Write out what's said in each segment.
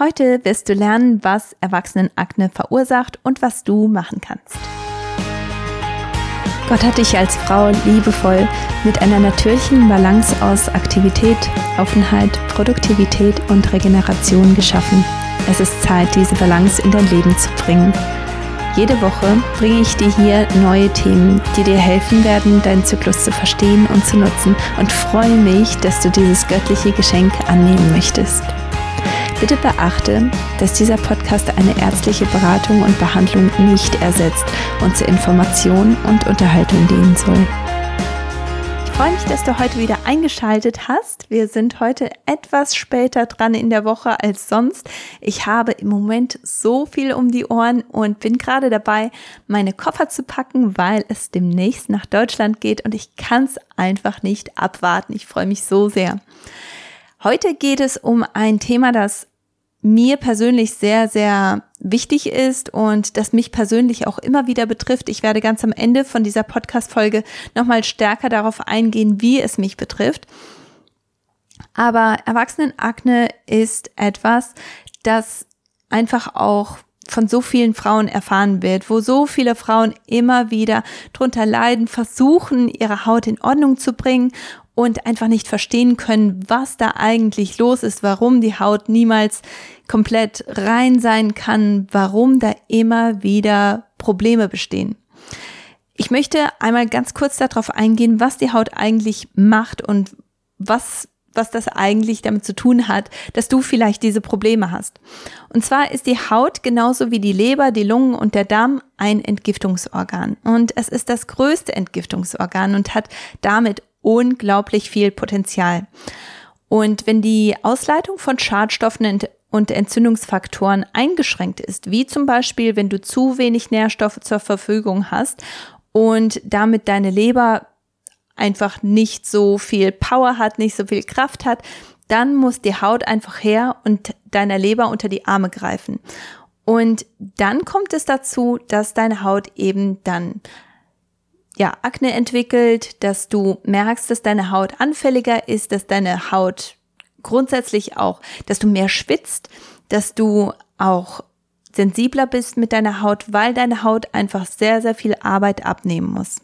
Heute wirst du lernen, was Erwachsenenakne verursacht und was du machen kannst. Gott hat dich als Frau liebevoll mit einer natürlichen Balance aus Aktivität, Offenheit, Produktivität und Regeneration geschaffen. Es ist Zeit, diese Balance in dein Leben zu bringen. Jede Woche bringe ich dir hier neue Themen, die dir helfen werden, deinen Zyklus zu verstehen und zu nutzen und freue mich, dass du dieses göttliche Geschenk annehmen möchtest. Bitte beachte, dass dieser Podcast eine ärztliche Beratung und Behandlung nicht ersetzt und zur Information und Unterhaltung dienen soll. Ich freue mich, dass du heute wieder eingeschaltet hast. Wir sind heute etwas später dran in der Woche als sonst. Ich habe im Moment so viel um die Ohren und bin gerade dabei, meine Koffer zu packen, weil es demnächst nach Deutschland geht und ich kann es einfach nicht abwarten. Ich freue mich so sehr. Heute geht es um ein Thema, das mir persönlich sehr, sehr wichtig ist und das mich persönlich auch immer wieder betrifft. Ich werde ganz am Ende von dieser Podcast-Folge nochmal stärker darauf eingehen, wie es mich betrifft. Aber Erwachsenenakne ist etwas, das einfach auch von so vielen Frauen erfahren wird, wo so viele Frauen immer wieder drunter leiden, versuchen, ihre Haut in Ordnung zu bringen und einfach nicht verstehen können, was da eigentlich los ist, warum die Haut niemals komplett rein sein kann, warum da immer wieder Probleme bestehen. Ich möchte einmal ganz kurz darauf eingehen, was die Haut eigentlich macht und was was das eigentlich damit zu tun hat, dass du vielleicht diese Probleme hast. Und zwar ist die Haut genauso wie die Leber, die Lungen und der Darm ein Entgiftungsorgan. Und es ist das größte Entgiftungsorgan und hat damit unglaublich viel Potenzial. Und wenn die Ausleitung von Schadstoffen und Entzündungsfaktoren eingeschränkt ist, wie zum Beispiel, wenn du zu wenig Nährstoffe zur Verfügung hast und damit deine Leber einfach nicht so viel Power hat, nicht so viel Kraft hat, dann muss die Haut einfach her und deiner Leber unter die Arme greifen. Und dann kommt es dazu, dass deine Haut eben dann ja, Akne entwickelt, dass du merkst, dass deine Haut anfälliger ist, dass deine Haut grundsätzlich auch, dass du mehr schwitzt, dass du auch sensibler bist mit deiner Haut, weil deine Haut einfach sehr, sehr viel Arbeit abnehmen muss.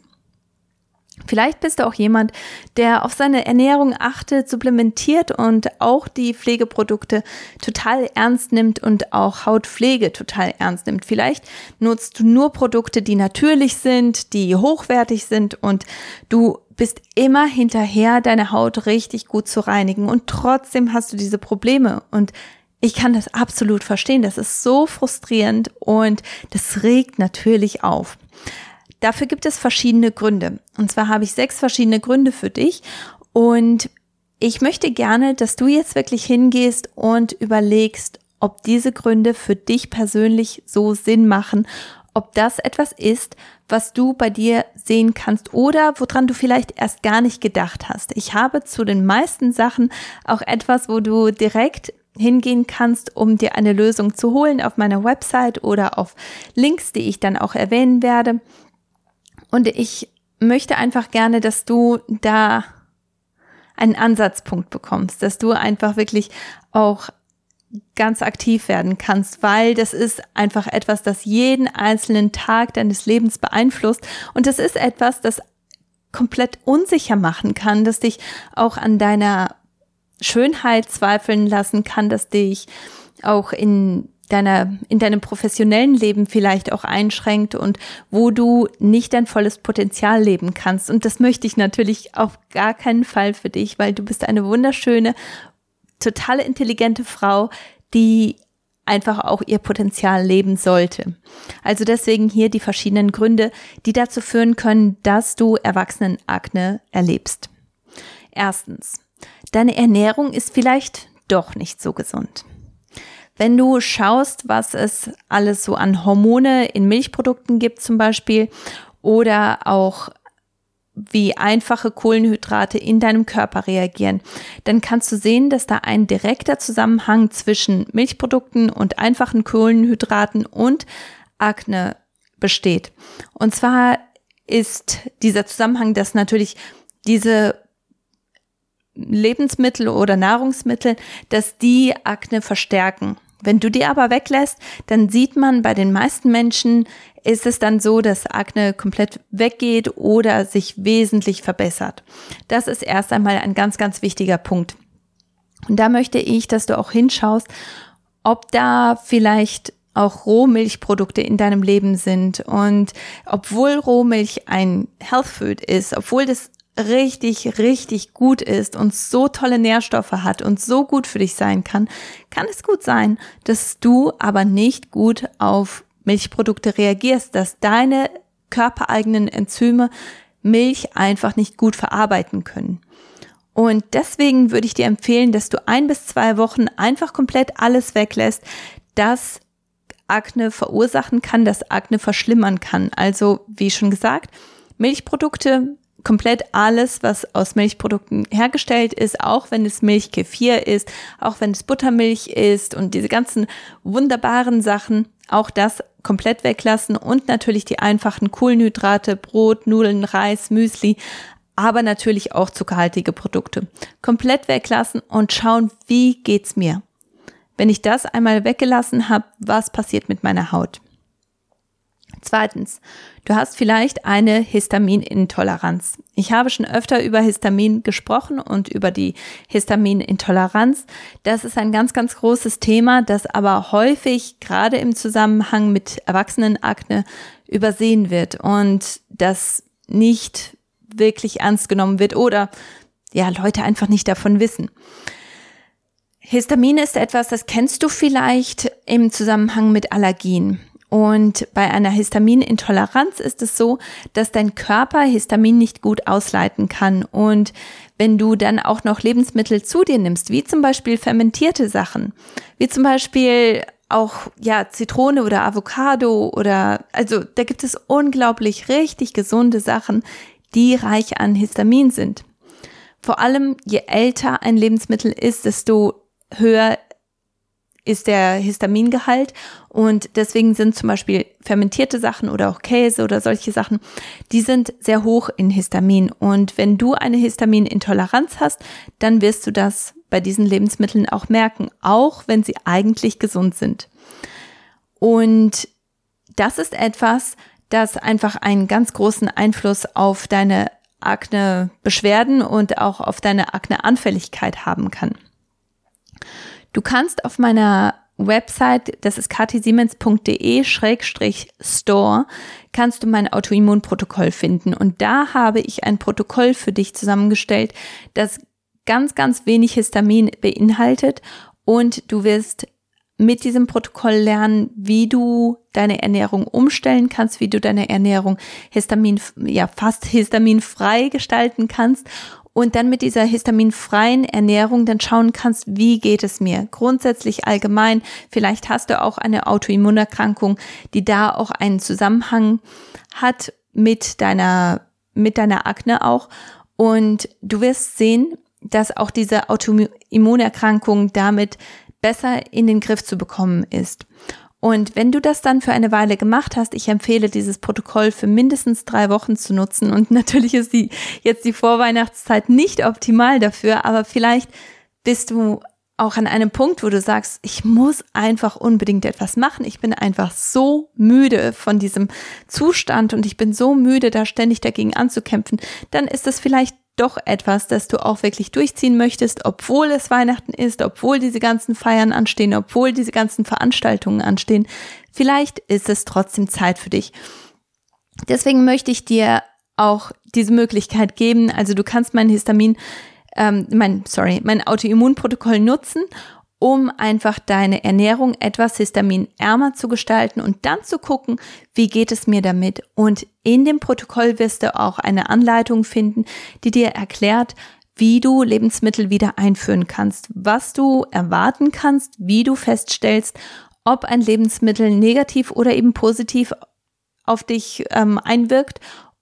Vielleicht bist du auch jemand, der auf seine Ernährung achtet, supplementiert und auch die Pflegeprodukte total ernst nimmt und auch Hautpflege total ernst nimmt. Vielleicht nutzt du nur Produkte, die natürlich sind, die hochwertig sind und du bist immer hinterher, deine Haut richtig gut zu reinigen und trotzdem hast du diese Probleme und ich kann das absolut verstehen. Das ist so frustrierend und das regt natürlich auf. Dafür gibt es verschiedene Gründe. Und zwar habe ich sechs verschiedene Gründe für dich. Und ich möchte gerne, dass du jetzt wirklich hingehst und überlegst, ob diese Gründe für dich persönlich so Sinn machen, ob das etwas ist, was du bei dir sehen kannst oder woran du vielleicht erst gar nicht gedacht hast. Ich habe zu den meisten Sachen auch etwas, wo du direkt hingehen kannst, um dir eine Lösung zu holen auf meiner Website oder auf Links, die ich dann auch erwähnen werde. Und ich möchte einfach gerne, dass du da einen Ansatzpunkt bekommst, dass du einfach wirklich auch ganz aktiv werden kannst, weil das ist einfach etwas, das jeden einzelnen Tag deines Lebens beeinflusst. Und das ist etwas, das komplett unsicher machen kann, das dich auch an deiner Schönheit zweifeln lassen kann, dass dich auch in deiner, in deinem professionellen Leben vielleicht auch einschränkt und wo du nicht dein volles Potenzial leben kannst. Und das möchte ich natürlich auf gar keinen Fall für dich, weil du bist eine wunderschöne, totale intelligente Frau, die einfach auch ihr Potenzial leben sollte. Also deswegen hier die verschiedenen Gründe, die dazu führen können, dass du Erwachsenenakne erlebst. Erstens, deine Ernährung ist vielleicht doch nicht so gesund. Wenn du schaust, was es alles so an Hormone in Milchprodukten gibt zum Beispiel oder auch wie einfache Kohlenhydrate in deinem Körper reagieren, dann kannst du sehen, dass da ein direkter Zusammenhang zwischen Milchprodukten und einfachen Kohlenhydraten und Akne besteht. Und zwar ist dieser Zusammenhang, dass natürlich diese Lebensmittel oder Nahrungsmittel, dass die Akne verstärken. Wenn du die aber weglässt, dann sieht man bei den meisten Menschen ist es dann so, dass Akne komplett weggeht oder sich wesentlich verbessert. Das ist erst einmal ein ganz, ganz wichtiger Punkt. Und da möchte ich, dass du auch hinschaust, ob da vielleicht auch Rohmilchprodukte in deinem Leben sind. Und obwohl Rohmilch ein Health Food ist, obwohl das richtig, richtig gut ist und so tolle Nährstoffe hat und so gut für dich sein kann, kann es gut sein, dass du aber nicht gut auf Milchprodukte reagierst, dass deine körpereigenen Enzyme Milch einfach nicht gut verarbeiten können. Und deswegen würde ich dir empfehlen, dass du ein bis zwei Wochen einfach komplett alles weglässt, das Akne verursachen kann, das Akne verschlimmern kann. Also, wie schon gesagt, Milchprodukte, komplett alles, was aus Milchprodukten hergestellt ist, auch wenn es Milchkefir ist, auch wenn es Buttermilch ist und diese ganzen wunderbaren Sachen, auch das komplett weglassen und natürlich die einfachen Kohlenhydrate, Brot, Nudeln, Reis, Müsli, aber natürlich auch zuckerhaltige Produkte. Komplett weglassen und schauen, wie geht's mir? Wenn ich das einmal weggelassen habe, was passiert mit meiner Haut? Zweitens, du hast vielleicht eine Histaminintoleranz. Ich habe schon öfter über Histamin gesprochen und über die Histaminintoleranz. Das ist ein ganz, ganz großes Thema, das aber häufig gerade im Zusammenhang mit Erwachsenenakne übersehen wird und das nicht wirklich ernst genommen wird oder ja, Leute einfach nicht davon wissen. Histamin ist etwas, das kennst du vielleicht im Zusammenhang mit Allergien. Und bei einer Histaminintoleranz ist es so, dass dein Körper Histamin nicht gut ausleiten kann. Und wenn du dann auch noch Lebensmittel zu dir nimmst, wie zum Beispiel fermentierte Sachen, wie zum Beispiel auch ja Zitrone oder Avocado oder also da gibt es unglaublich richtig gesunde Sachen, die reich an Histamin sind. Vor allem je älter ein Lebensmittel ist, desto höher ist der Histamingehalt und deswegen sind zum Beispiel fermentierte Sachen oder auch Käse oder solche Sachen, die sind sehr hoch in Histamin und wenn du eine Histaminintoleranz hast, dann wirst du das bei diesen Lebensmitteln auch merken, auch wenn sie eigentlich gesund sind. Und das ist etwas, das einfach einen ganz großen Einfluss auf deine Akne-Beschwerden und auch auf deine Akne-Anfälligkeit haben kann. Du kannst auf meiner Website, das ist kathisiemens.de-store, kannst du mein Autoimmunprotokoll finden. Und da habe ich ein Protokoll für dich zusammengestellt, das ganz, ganz wenig Histamin beinhaltet und du wirst mit diesem Protokoll lernen, wie du deine Ernährung umstellen kannst, wie du deine Ernährung histamin, ja, fast histaminfrei gestalten kannst und dann mit dieser histaminfreien Ernährung dann schauen kannst, wie geht es mir grundsätzlich allgemein. Vielleicht hast du auch eine Autoimmunerkrankung, die da auch einen Zusammenhang hat mit deiner, mit deiner Akne auch. Und du wirst sehen, dass auch diese Autoimmunerkrankung damit besser in den Griff zu bekommen ist. Und wenn du das dann für eine Weile gemacht hast, ich empfehle dieses Protokoll für mindestens drei Wochen zu nutzen. Und natürlich ist die, jetzt die Vorweihnachtszeit nicht optimal dafür, aber vielleicht bist du auch an einem Punkt, wo du sagst, ich muss einfach unbedingt etwas machen. Ich bin einfach so müde von diesem Zustand und ich bin so müde, da ständig dagegen anzukämpfen. Dann ist es vielleicht doch etwas, das du auch wirklich durchziehen möchtest, obwohl es Weihnachten ist, obwohl diese ganzen Feiern anstehen, obwohl diese ganzen Veranstaltungen anstehen. Vielleicht ist es trotzdem Zeit für dich. Deswegen möchte ich dir auch diese Möglichkeit geben. Also du kannst mein Histamin, ähm, mein, sorry, mein Autoimmunprotokoll nutzen um einfach deine Ernährung etwas histaminärmer zu gestalten und dann zu gucken, wie geht es mir damit. Und in dem Protokoll wirst du auch eine Anleitung finden, die dir erklärt, wie du Lebensmittel wieder einführen kannst, was du erwarten kannst, wie du feststellst, ob ein Lebensmittel negativ oder eben positiv auf dich ähm, einwirkt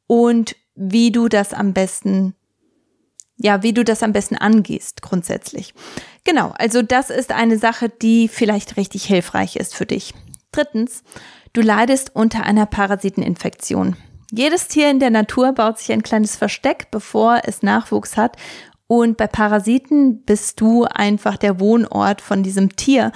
und wie du das am besten ja, wie du das am besten angehst, grundsätzlich. Genau, also das ist eine Sache, die vielleicht richtig hilfreich ist für dich. Drittens, du leidest unter einer Parasiteninfektion. Jedes Tier in der Natur baut sich ein kleines Versteck, bevor es Nachwuchs hat. Und bei Parasiten bist du einfach der Wohnort von diesem Tier.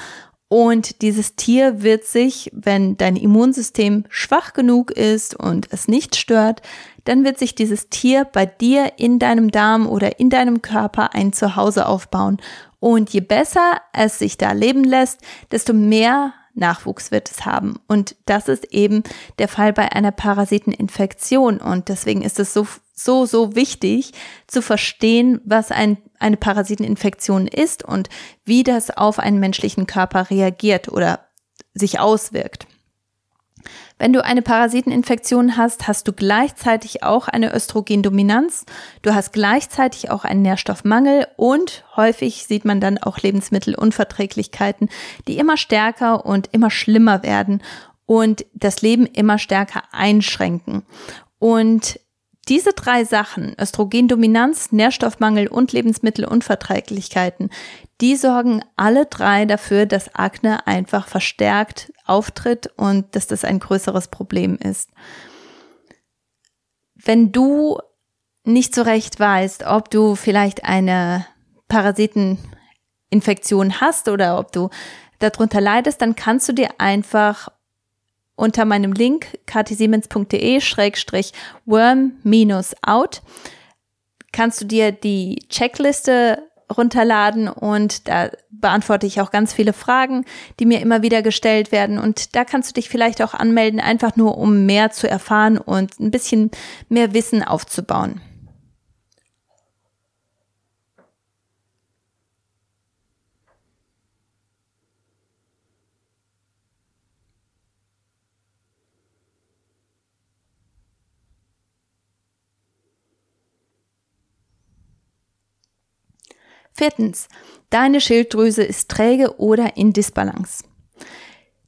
Und dieses Tier wird sich, wenn dein Immunsystem schwach genug ist und es nicht stört, dann wird sich dieses Tier bei dir in deinem Darm oder in deinem Körper ein Zuhause aufbauen. Und je besser es sich da leben lässt, desto mehr Nachwuchs wird es haben. Und das ist eben der Fall bei einer Parasiteninfektion. Und deswegen ist es so, so, so wichtig zu verstehen, was ein, eine Parasiteninfektion ist und wie das auf einen menschlichen Körper reagiert oder sich auswirkt. Wenn du eine Parasiteninfektion hast, hast du gleichzeitig auch eine Östrogendominanz, du hast gleichzeitig auch einen Nährstoffmangel und häufig sieht man dann auch Lebensmittelunverträglichkeiten, die immer stärker und immer schlimmer werden und das Leben immer stärker einschränken. Und diese drei Sachen, Östrogendominanz, Nährstoffmangel und Lebensmittelunverträglichkeiten, die sorgen alle drei dafür, dass Akne einfach verstärkt auftritt und dass das ein größeres Problem ist. Wenn du nicht so recht weißt, ob du vielleicht eine Parasiteninfektion hast oder ob du darunter leidest, dann kannst du dir einfach unter meinem Link ktsiemens.de-worm-out kannst du dir die Checkliste runterladen und da beantworte ich auch ganz viele Fragen, die mir immer wieder gestellt werden und da kannst du dich vielleicht auch anmelden, einfach nur um mehr zu erfahren und ein bisschen mehr Wissen aufzubauen. Viertens, deine Schilddrüse ist träge oder in Disbalance.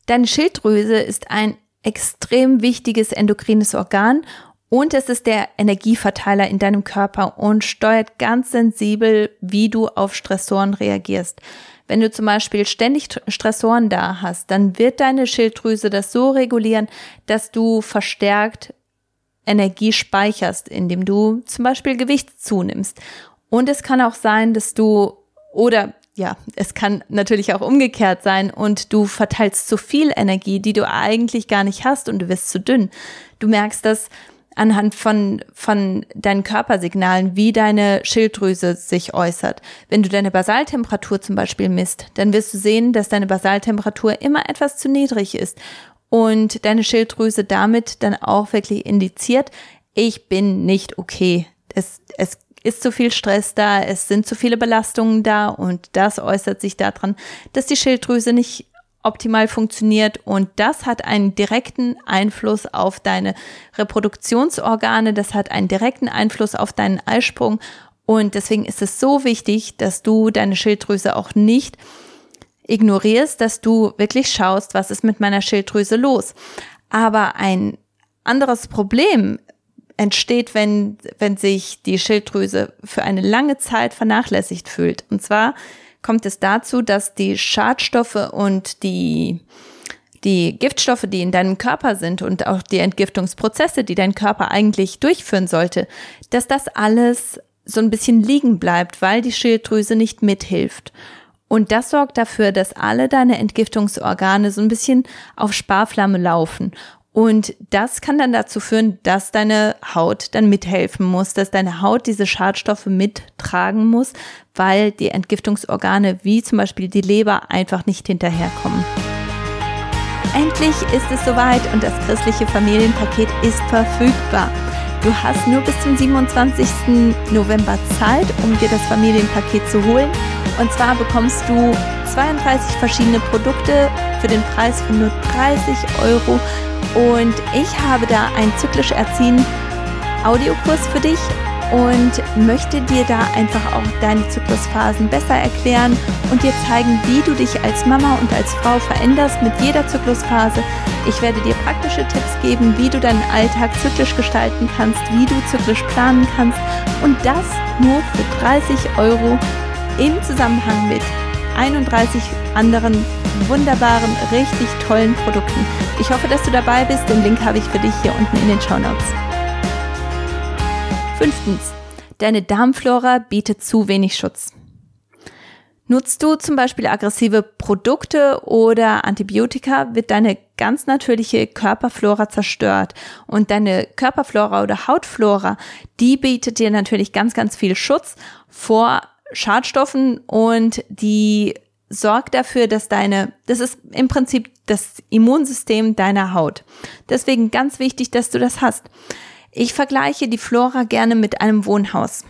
Deine Schilddrüse ist ein extrem wichtiges endokrines Organ und es ist der Energieverteiler in deinem Körper und steuert ganz sensibel, wie du auf Stressoren reagierst. Wenn du zum Beispiel ständig Stressoren da hast, dann wird deine Schilddrüse das so regulieren, dass du verstärkt Energie speicherst, indem du zum Beispiel Gewicht zunimmst. Und es kann auch sein, dass du oder ja, es kann natürlich auch umgekehrt sein und du verteilst zu viel Energie, die du eigentlich gar nicht hast und du wirst zu dünn. Du merkst das anhand von, von deinen Körpersignalen, wie deine Schilddrüse sich äußert. Wenn du deine Basaltemperatur zum Beispiel misst, dann wirst du sehen, dass deine Basaltemperatur immer etwas zu niedrig ist und deine Schilddrüse damit dann auch wirklich indiziert, ich bin nicht okay. Es, es ist zu viel Stress da, es sind zu viele Belastungen da und das äußert sich daran, dass die Schilddrüse nicht optimal funktioniert und das hat einen direkten Einfluss auf deine Reproduktionsorgane, das hat einen direkten Einfluss auf deinen Eisprung und deswegen ist es so wichtig, dass du deine Schilddrüse auch nicht ignorierst, dass du wirklich schaust, was ist mit meiner Schilddrüse los. Aber ein anderes Problem entsteht, wenn, wenn sich die Schilddrüse für eine lange Zeit vernachlässigt fühlt. Und zwar kommt es dazu, dass die Schadstoffe und die, die Giftstoffe, die in deinem Körper sind und auch die Entgiftungsprozesse, die dein Körper eigentlich durchführen sollte, dass das alles so ein bisschen liegen bleibt, weil die Schilddrüse nicht mithilft. Und das sorgt dafür, dass alle deine Entgiftungsorgane so ein bisschen auf Sparflamme laufen. Und das kann dann dazu führen, dass deine Haut dann mithelfen muss, dass deine Haut diese Schadstoffe mittragen muss, weil die Entgiftungsorgane wie zum Beispiel die Leber einfach nicht hinterherkommen. Endlich ist es soweit und das christliche Familienpaket ist verfügbar. Du hast nur bis zum 27. November Zeit, um dir das Familienpaket zu holen. Und zwar bekommst du 32 verschiedene Produkte für den Preis von nur 30 Euro und ich habe da ein zyklisch Erziehen Audiokurs für dich und möchte dir da einfach auch deine Zyklusphasen besser erklären und dir zeigen, wie du dich als Mama und als Frau veränderst mit jeder Zyklusphase. Ich werde dir praktische Tipps geben, wie du deinen Alltag zyklisch gestalten kannst, wie du zyklisch planen kannst und das nur für 30 Euro im Zusammenhang mit 31 anderen wunderbaren, richtig tollen Produkten. Ich hoffe, dass du dabei bist. Den Link habe ich für dich hier unten in den Show Notes. Fünftens. Deine Darmflora bietet zu wenig Schutz. Nutzt du zum Beispiel aggressive Produkte oder Antibiotika, wird deine ganz natürliche Körperflora zerstört. Und deine Körperflora oder Hautflora, die bietet dir natürlich ganz, ganz viel Schutz vor Schadstoffen und die sorgt dafür, dass deine, das ist im Prinzip das Immunsystem deiner Haut. Deswegen ganz wichtig, dass du das hast. Ich vergleiche die Flora gerne mit einem Wohnhaus.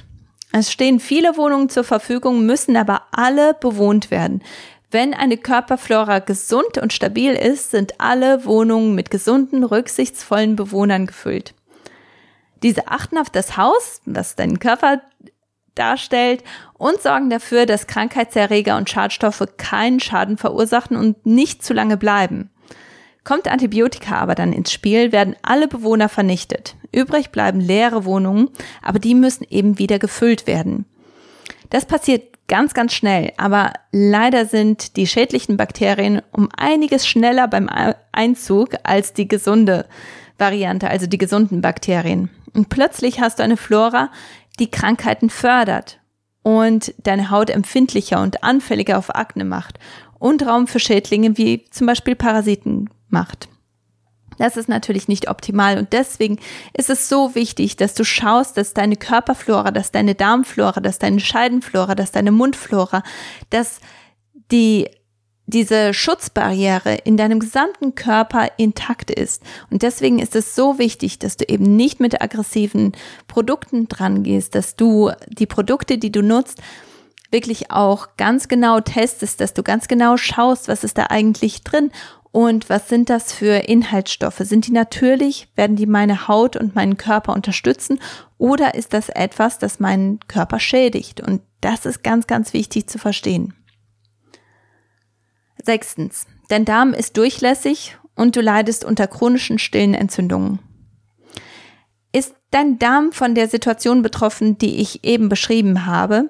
Es stehen viele Wohnungen zur Verfügung, müssen aber alle bewohnt werden. Wenn eine Körperflora gesund und stabil ist, sind alle Wohnungen mit gesunden, rücksichtsvollen Bewohnern gefüllt. Diese achten auf das Haus, was deinen Körper darstellt und sorgen dafür, dass Krankheitserreger und Schadstoffe keinen Schaden verursachen und nicht zu lange bleiben. Kommt Antibiotika aber dann ins Spiel, werden alle Bewohner vernichtet. Übrig bleiben leere Wohnungen, aber die müssen eben wieder gefüllt werden. Das passiert ganz, ganz schnell, aber leider sind die schädlichen Bakterien um einiges schneller beim Einzug als die gesunde Variante, also die gesunden Bakterien. Und plötzlich hast du eine Flora, die Krankheiten fördert und deine Haut empfindlicher und anfälliger auf Akne macht und Raum für Schädlinge wie zum Beispiel Parasiten macht. Das ist natürlich nicht optimal und deswegen ist es so wichtig, dass du schaust, dass deine Körperflora, dass deine Darmflora, dass deine Scheidenflora, dass deine Mundflora, dass die diese Schutzbarriere in deinem gesamten Körper intakt ist. Und deswegen ist es so wichtig, dass du eben nicht mit aggressiven Produkten dran gehst, dass du die Produkte, die du nutzt, wirklich auch ganz genau testest, dass du ganz genau schaust, was ist da eigentlich drin und was sind das für Inhaltsstoffe? Sind die natürlich? Werden die meine Haut und meinen Körper unterstützen? Oder ist das etwas, das meinen Körper schädigt? Und das ist ganz, ganz wichtig zu verstehen. Sechstens. Dein Darm ist durchlässig und du leidest unter chronischen stillen Entzündungen. Ist dein Darm von der Situation betroffen, die ich eben beschrieben habe,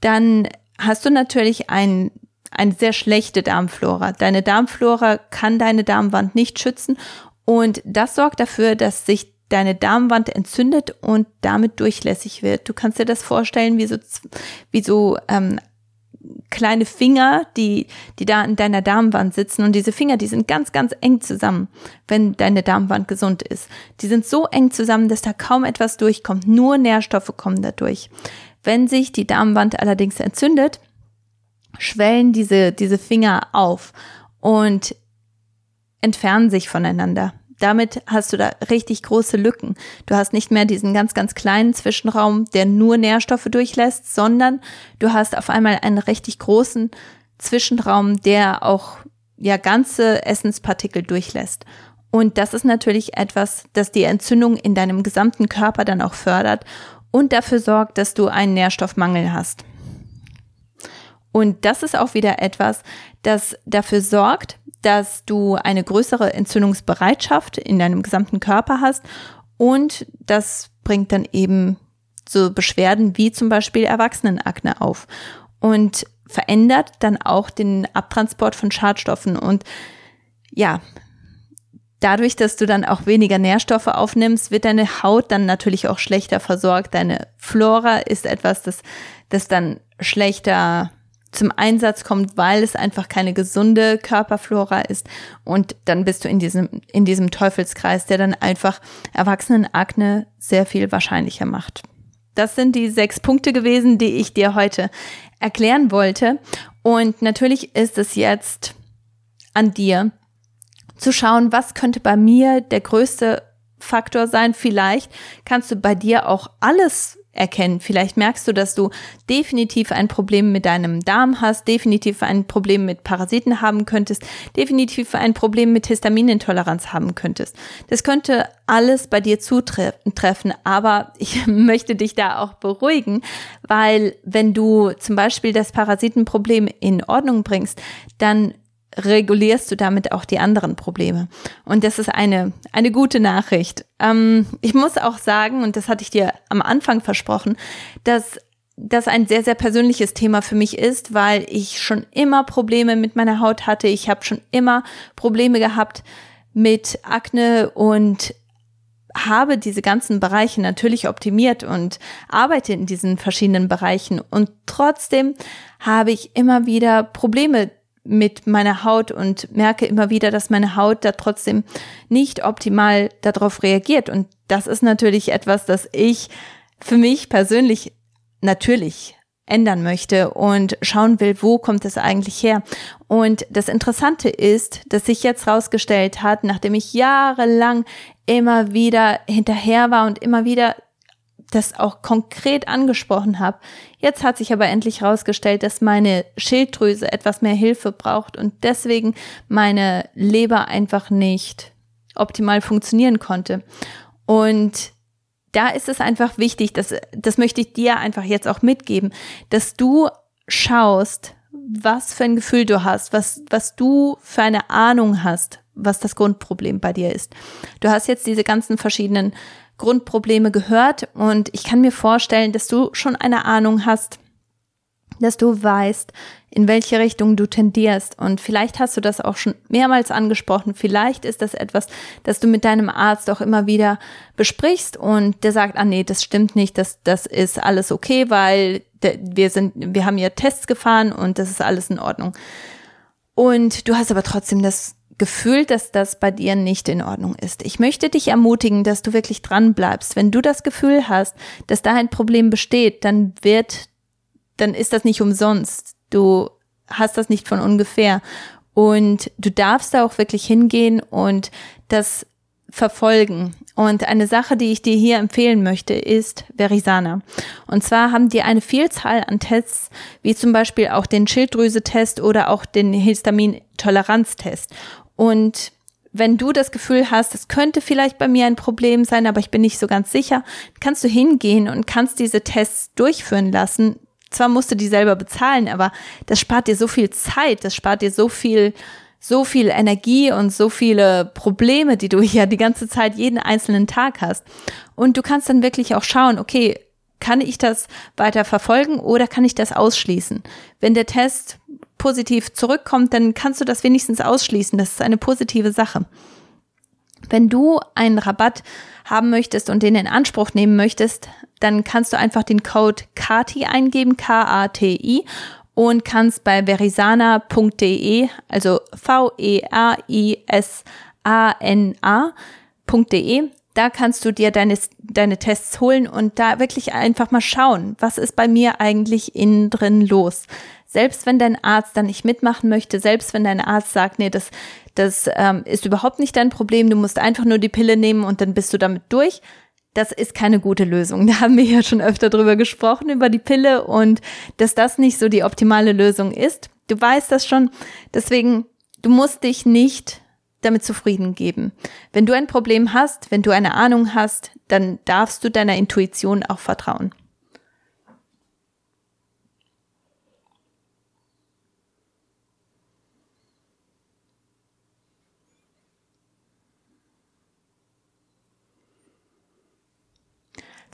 dann hast du natürlich ein eine sehr schlechte Darmflora. Deine Darmflora kann deine Darmwand nicht schützen und das sorgt dafür, dass sich deine Darmwand entzündet und damit durchlässig wird. Du kannst dir das vorstellen wie so, wie so ähm, kleine Finger, die, die da in deiner Darmwand sitzen. Und diese Finger, die sind ganz, ganz eng zusammen, wenn deine Darmwand gesund ist. Die sind so eng zusammen, dass da kaum etwas durchkommt. Nur Nährstoffe kommen da durch. Wenn sich die Darmwand allerdings entzündet, schwellen diese, diese Finger auf und entfernen sich voneinander. Damit hast du da richtig große Lücken. Du hast nicht mehr diesen ganz, ganz kleinen Zwischenraum, der nur Nährstoffe durchlässt, sondern du hast auf einmal einen richtig großen Zwischenraum, der auch ja ganze Essenspartikel durchlässt. Und das ist natürlich etwas, das die Entzündung in deinem gesamten Körper dann auch fördert und dafür sorgt, dass du einen Nährstoffmangel hast. Und das ist auch wieder etwas, das dafür sorgt, dass du eine größere Entzündungsbereitschaft in deinem gesamten Körper hast und das bringt dann eben so Beschwerden wie zum Beispiel Erwachsenenakne auf und verändert dann auch den Abtransport von Schadstoffen und ja, dadurch, dass du dann auch weniger Nährstoffe aufnimmst, wird deine Haut dann natürlich auch schlechter versorgt. Deine Flora ist etwas, das, das dann schlechter zum Einsatz kommt, weil es einfach keine gesunde Körperflora ist. Und dann bist du in diesem, in diesem Teufelskreis, der dann einfach Erwachsenenakne sehr viel wahrscheinlicher macht. Das sind die sechs Punkte gewesen, die ich dir heute erklären wollte. Und natürlich ist es jetzt an dir zu schauen, was könnte bei mir der größte Faktor sein. Vielleicht kannst du bei dir auch alles erkennen. Vielleicht merkst du, dass du definitiv ein Problem mit deinem Darm hast, definitiv ein Problem mit Parasiten haben könntest, definitiv ein Problem mit Histaminintoleranz haben könntest. Das könnte alles bei dir zutreffen, aber ich möchte dich da auch beruhigen, weil wenn du zum Beispiel das Parasitenproblem in Ordnung bringst, dann regulierst du damit auch die anderen Probleme. Und das ist eine, eine gute Nachricht. Ähm, ich muss auch sagen, und das hatte ich dir am Anfang versprochen, dass das ein sehr, sehr persönliches Thema für mich ist, weil ich schon immer Probleme mit meiner Haut hatte. Ich habe schon immer Probleme gehabt mit Akne und habe diese ganzen Bereiche natürlich optimiert und arbeite in diesen verschiedenen Bereichen und trotzdem habe ich immer wieder Probleme mit meiner Haut und merke immer wieder, dass meine Haut da trotzdem nicht optimal darauf reagiert. Und das ist natürlich etwas, das ich für mich persönlich natürlich ändern möchte und schauen will, wo kommt es eigentlich her. Und das Interessante ist, dass sich jetzt rausgestellt hat, nachdem ich jahrelang immer wieder hinterher war und immer wieder das auch konkret angesprochen habe. Jetzt hat sich aber endlich herausgestellt, dass meine Schilddrüse etwas mehr Hilfe braucht und deswegen meine Leber einfach nicht optimal funktionieren konnte. Und da ist es einfach wichtig, dass, das möchte ich dir einfach jetzt auch mitgeben, dass du schaust, was für ein Gefühl du hast, was, was du für eine Ahnung hast, was das Grundproblem bei dir ist. Du hast jetzt diese ganzen verschiedenen Grundprobleme gehört und ich kann mir vorstellen, dass du schon eine Ahnung hast, dass du weißt, in welche Richtung du tendierst. Und vielleicht hast du das auch schon mehrmals angesprochen. Vielleicht ist das etwas, das du mit deinem Arzt auch immer wieder besprichst und der sagt, ah nee, das stimmt nicht, das, das ist alles okay, weil wir sind, wir haben ja Tests gefahren und das ist alles in Ordnung. Und du hast aber trotzdem das Gefühl, dass das bei dir nicht in Ordnung ist. Ich möchte dich ermutigen, dass du wirklich dran bleibst. Wenn du das Gefühl hast, dass da ein Problem besteht, dann wird, dann ist das nicht umsonst. Du hast das nicht von ungefähr. Und du darfst da auch wirklich hingehen und das verfolgen. Und eine Sache, die ich dir hier empfehlen möchte, ist Verisana. Und zwar haben die eine Vielzahl an Tests, wie zum Beispiel auch den Schilddrüse-Test oder auch den Histamin-Toleranz-Test. Und wenn du das Gefühl hast, es könnte vielleicht bei mir ein Problem sein, aber ich bin nicht so ganz sicher, kannst du hingehen und kannst diese Tests durchführen lassen. Zwar musst du die selber bezahlen, aber das spart dir so viel Zeit, das spart dir so viel, so viel Energie und so viele Probleme, die du hier die ganze Zeit jeden einzelnen Tag hast. Und du kannst dann wirklich auch schauen, okay, kann ich das weiter verfolgen oder kann ich das ausschließen? Wenn der Test positiv zurückkommt, dann kannst du das wenigstens ausschließen. Das ist eine positive Sache. Wenn du einen Rabatt haben möchtest und den in Anspruch nehmen möchtest, dann kannst du einfach den Code KATI eingeben, K-A-T-I, und kannst bei verisana.de, also V-E-R-I-S-A-N-A.de, da kannst du dir deine, deine Tests holen und da wirklich einfach mal schauen, was ist bei mir eigentlich innen drin los. Selbst wenn dein Arzt dann nicht mitmachen möchte, selbst wenn dein Arzt sagt, nee, das, das ähm, ist überhaupt nicht dein Problem, du musst einfach nur die Pille nehmen und dann bist du damit durch. Das ist keine gute Lösung. Da haben wir ja schon öfter drüber gesprochen, über die Pille und dass das nicht so die optimale Lösung ist. Du weißt das schon. Deswegen, du musst dich nicht damit zufrieden geben. Wenn du ein Problem hast, wenn du eine Ahnung hast, dann darfst du deiner Intuition auch vertrauen.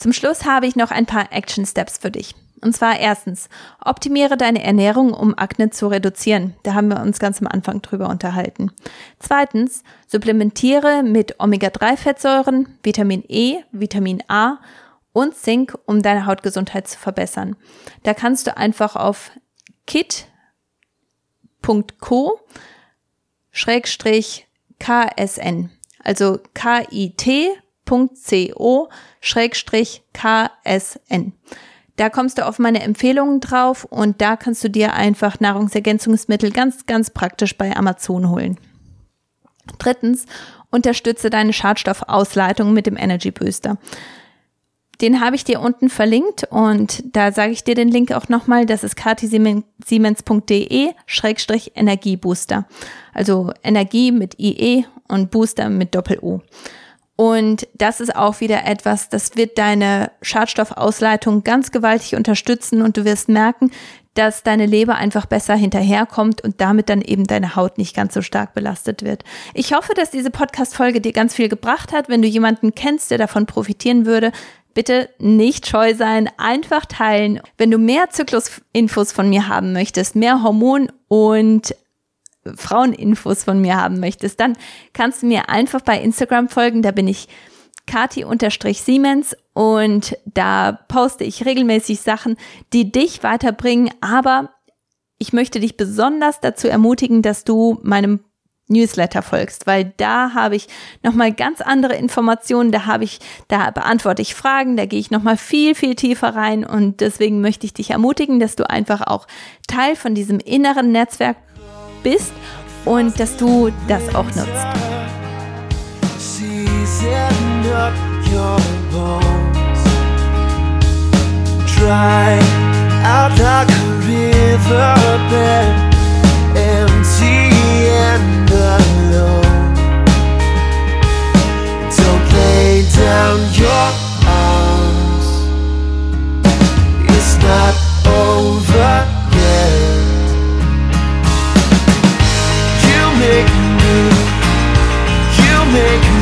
Zum Schluss habe ich noch ein paar Action Steps für dich. Und zwar erstens, optimiere deine Ernährung, um Akne zu reduzieren. Da haben wir uns ganz am Anfang drüber unterhalten. Zweitens, supplementiere mit Omega-3-Fettsäuren, Vitamin E, Vitamin A und Zink, um deine Hautgesundheit zu verbessern. Da kannst du einfach auf kit.co Schrägstrich KSN, also K-I-T www.co-ksn. Da kommst du auf meine Empfehlungen drauf und da kannst du dir einfach Nahrungsergänzungsmittel ganz, ganz praktisch bei Amazon holen. Drittens, unterstütze deine Schadstoffausleitung mit dem Energy Booster. Den habe ich dir unten verlinkt und da sage ich dir den Link auch nochmal. Das ist katisiemens.de-energiebooster. Also Energie mit IE und Booster mit Doppel-O. Und das ist auch wieder etwas, das wird deine Schadstoffausleitung ganz gewaltig unterstützen und du wirst merken, dass deine Leber einfach besser hinterherkommt und damit dann eben deine Haut nicht ganz so stark belastet wird. Ich hoffe, dass diese Podcast-Folge dir ganz viel gebracht hat. Wenn du jemanden kennst, der davon profitieren würde, bitte nicht scheu sein, einfach teilen. Wenn du mehr Zyklusinfos von mir haben möchtest, mehr Hormon und Fraueninfos von mir haben möchtest, dann kannst du mir einfach bei Instagram folgen. Da bin ich kati-siemens und da poste ich regelmäßig Sachen, die dich weiterbringen, aber ich möchte dich besonders dazu ermutigen, dass du meinem Newsletter folgst, weil da habe ich nochmal ganz andere Informationen, da habe ich, da beantworte ich Fragen, da gehe ich nochmal viel, viel tiefer rein. Und deswegen möchte ich dich ermutigen, dass du einfach auch Teil von diesem inneren Netzwerk bist und dass du das auch nutzt. Dry out like a riverbed empty and alone. Don't lay down your arms. It's not over make me, you make me